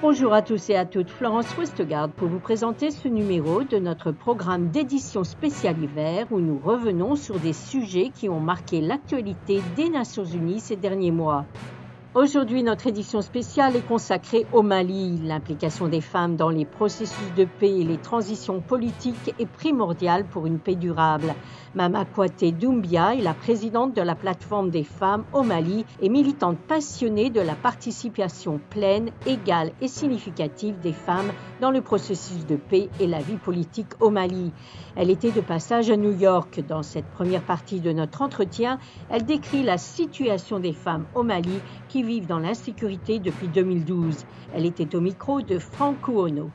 Bonjour à tous et à toutes, Florence Westgard pour vous présenter ce numéro de notre programme d'édition spéciale hiver où nous revenons sur des sujets qui ont marqué l'actualité des Nations Unies ces derniers mois. Aujourd'hui, notre édition spéciale est consacrée au Mali. L'implication des femmes dans les processus de paix et les transitions politiques est primordiale pour une paix durable. Mama Kouate Doumbia est la présidente de la plateforme des femmes au Mali et militante passionnée de la participation pleine, égale et significative des femmes dans le processus de paix et la vie politique au Mali. Elle était de passage à New York. Dans cette première partie de notre entretien, elle décrit la situation des femmes au Mali qui vivent dans l'insécurité depuis 2012. Elle était au micro de Franco Ono.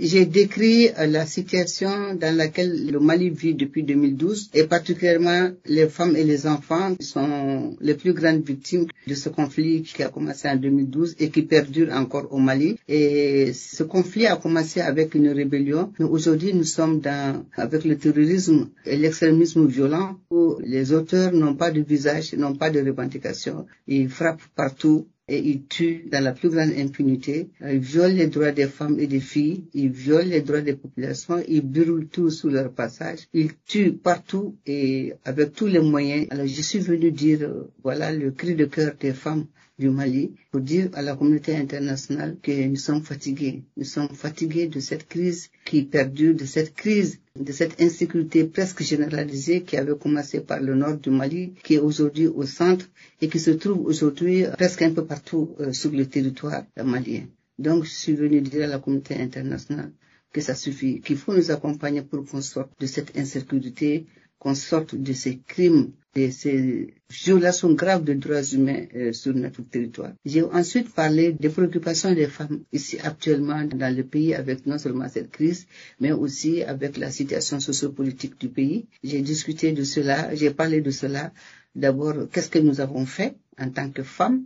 J'ai décrit euh, la situation dans laquelle le Mali vit depuis 2012 et particulièrement les femmes et les enfants sont les plus grandes victimes de ce conflit qui a commencé en 2012 et qui perdure encore au Mali. Et ce conflit a commencé avec une rébellion, aujourd'hui nous sommes dans, avec le terrorisme et l'extrémisme violent où les auteurs n'ont pas de visage, n'ont pas de revendication. Ils frappent partout et ils tuent dans la plus grande impunité. Ils violent les droits des femmes et des filles, ils violent les droits des populations, ils brûlent tout sous leur passage, ils tuent partout et avec tous les moyens. Alors je suis venu dire, euh, voilà le cri de cœur des femmes du Mali pour dire à la communauté internationale que nous sommes fatigués. Nous sommes fatigués de cette crise qui perdure, de cette crise, de cette insécurité presque généralisée qui avait commencé par le nord du Mali, qui est aujourd'hui au centre et qui se trouve aujourd'hui presque un peu partout euh, sur le territoire malien. Donc, je suis venu dire à la communauté internationale que ça suffit, qu'il faut nous accompagner pour qu'on sorte de cette insécurité, qu'on sorte de ces crimes et ces violations graves de droits humains euh, sur notre territoire. J'ai ensuite parlé des préoccupations des femmes ici actuellement dans le pays avec non seulement cette crise, mais aussi avec la situation sociopolitique du pays. J'ai discuté de cela, j'ai parlé de cela. D'abord, qu'est-ce que nous avons fait en tant que femmes?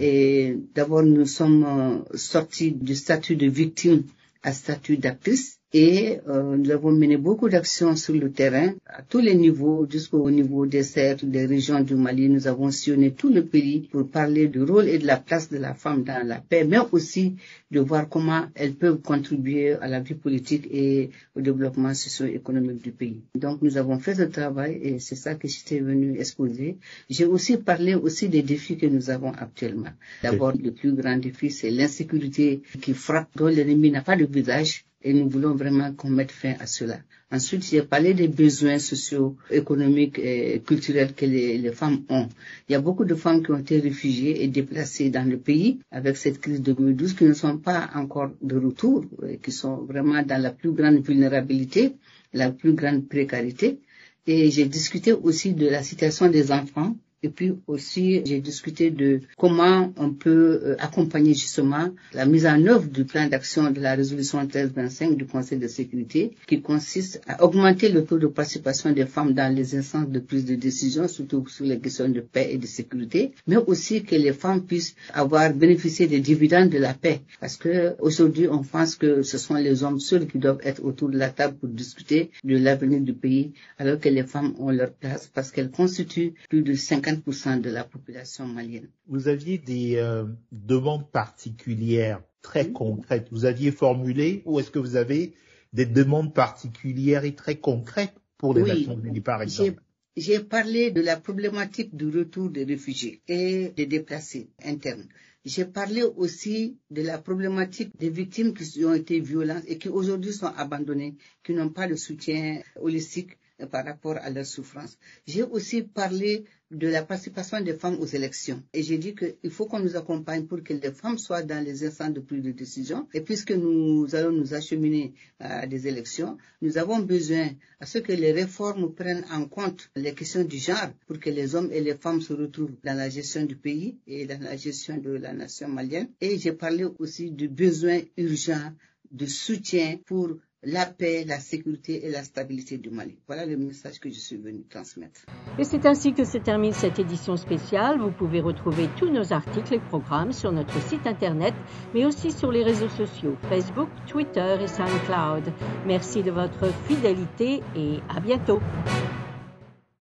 Et d'abord, nous sommes euh, sortis du statut de victime à statut d'actrice et euh, nous avons mené beaucoup d'actions sur le terrain à tous les niveaux, jusqu'au niveau des cercles, des régions du Mali. Nous avons sillonné tout le pays pour parler du rôle et de la place de la femme dans la paix, mais aussi de voir comment elles peuvent contribuer à la vie politique et au développement socio-économique du pays. Donc nous avons fait ce travail et c'est ça que j'étais venu exposer. J'ai aussi parlé aussi des défis que nous avons actuellement. D'abord, le plus grand défi, c'est l'insécurité qui frappe, dont l'ennemi n'a pas de visage et nous voulons vraiment qu'on mette fin à cela. Ensuite, j'ai parlé des besoins sociaux, économiques et culturels que les, femmes ont. Il y a beaucoup de femmes qui ont été réfugiées et déplacées dans le pays avec cette crise de 2012 qui ne sont pas encore de retour, qui sont vraiment dans la plus grande vulnérabilité, la plus grande précarité. Et j'ai discuté aussi de la situation des enfants et puis aussi, j'ai discuté de comment on peut euh, accompagner justement la mise en œuvre du plan d'action de la résolution 1325 du Conseil de sécurité, qui consiste à augmenter le taux de participation des femmes dans les instances de prise de décision, surtout sur les questions de paix et de sécurité, mais aussi que les femmes puissent avoir bénéficié des dividendes de la paix. Parce que aujourd'hui, on pense que ce sont les hommes seuls qui doivent être autour de la table pour discuter de l'avenir du pays, alors que les femmes ont leur place parce qu'elles constituent plus de 50 de la population malienne. Vous aviez des euh, demandes particulières très concrètes. Vous aviez formulé ou est-ce que vous avez des demandes particulières et très concrètes pour les Nations Unies, par exemple? J'ai parlé de la problématique du retour des réfugiés et des déplacés internes. J'ai parlé aussi de la problématique des victimes qui ont été violentes et qui aujourd'hui sont abandonnées, qui n'ont pas de soutien holistique par rapport à leur souffrance. J'ai aussi parlé de la participation des femmes aux élections. Et j'ai dit qu'il faut qu'on nous accompagne pour que les femmes soient dans les instances de prise de décision. Et puisque nous allons nous acheminer à des élections, nous avons besoin à ce que les réformes prennent en compte les questions du genre pour que les hommes et les femmes se retrouvent dans la gestion du pays et dans la gestion de la nation malienne. Et j'ai parlé aussi du besoin urgent de soutien pour la paix, la sécurité et la stabilité du Mali. Voilà le message que je suis venu transmettre. Et c'est ainsi que se termine cette édition spéciale. Vous pouvez retrouver tous nos articles et programmes sur notre site internet, mais aussi sur les réseaux sociaux, Facebook, Twitter et SoundCloud. Merci de votre fidélité et à bientôt.